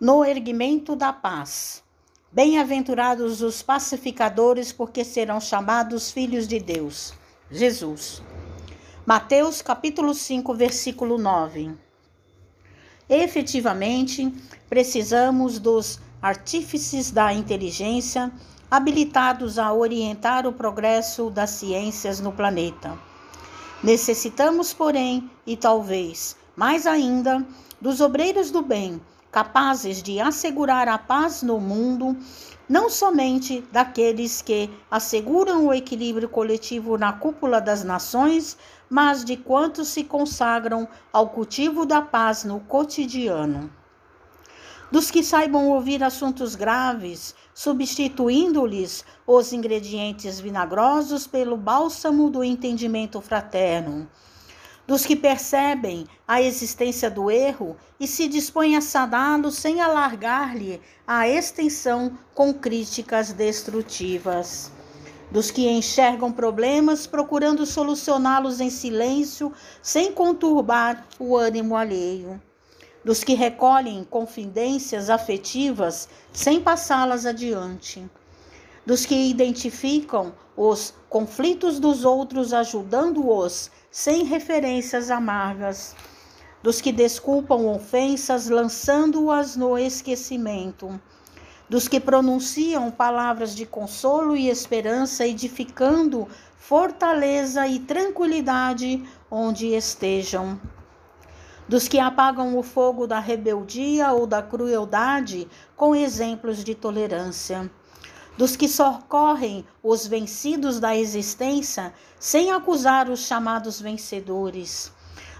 no erguimento da paz. Bem-aventurados os pacificadores, porque serão chamados filhos de Deus. Jesus. Mateus capítulo 5, versículo 9. Efetivamente, precisamos dos artífices da inteligência habilitados a orientar o progresso das ciências no planeta. Necessitamos, porém, e talvez mais ainda, dos obreiros do bem capazes de assegurar a paz no mundo, não somente daqueles que asseguram o equilíbrio coletivo na cúpula das nações, mas de quantos se consagram ao cultivo da paz no cotidiano. Dos que saibam ouvir assuntos graves, substituindo-lhes os ingredientes vinagrosos pelo bálsamo do entendimento fraterno dos que percebem a existência do erro e se dispõem a saná-lo sem alargar-lhe a extensão com críticas destrutivas. Dos que enxergam problemas procurando solucioná-los em silêncio, sem conturbar o ânimo alheio. Dos que recolhem confidências afetivas sem passá-las adiante dos que identificam os conflitos dos outros, ajudando-os sem referências amargas, dos que desculpam ofensas, lançando-as no esquecimento, dos que pronunciam palavras de consolo e esperança, edificando fortaleza e tranquilidade onde estejam dos que apagam o fogo da rebeldia ou da crueldade com exemplos de tolerância, dos que socorrem os vencidos da existência sem acusar os chamados vencedores,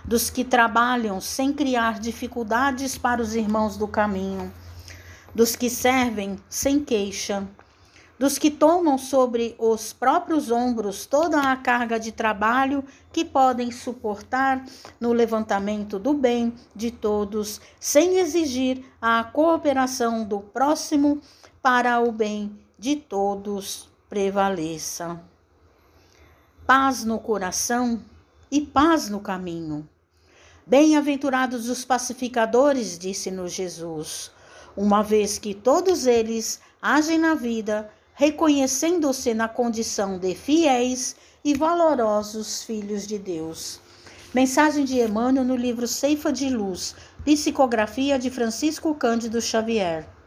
dos que trabalham sem criar dificuldades para os irmãos do caminho, dos que servem sem queixa, dos que tomam sobre os próprios ombros toda a carga de trabalho que podem suportar no levantamento do bem de todos, sem exigir a cooperação do próximo para o bem de todos prevaleça. Paz no coração e paz no caminho. Bem-aventurados os pacificadores, disse-nos Jesus, uma vez que todos eles agem na vida, reconhecendo-se na condição de fiéis e valorosos filhos de Deus. Mensagem de Emmanuel no livro Ceifa de Luz, psicografia de Francisco Cândido Xavier.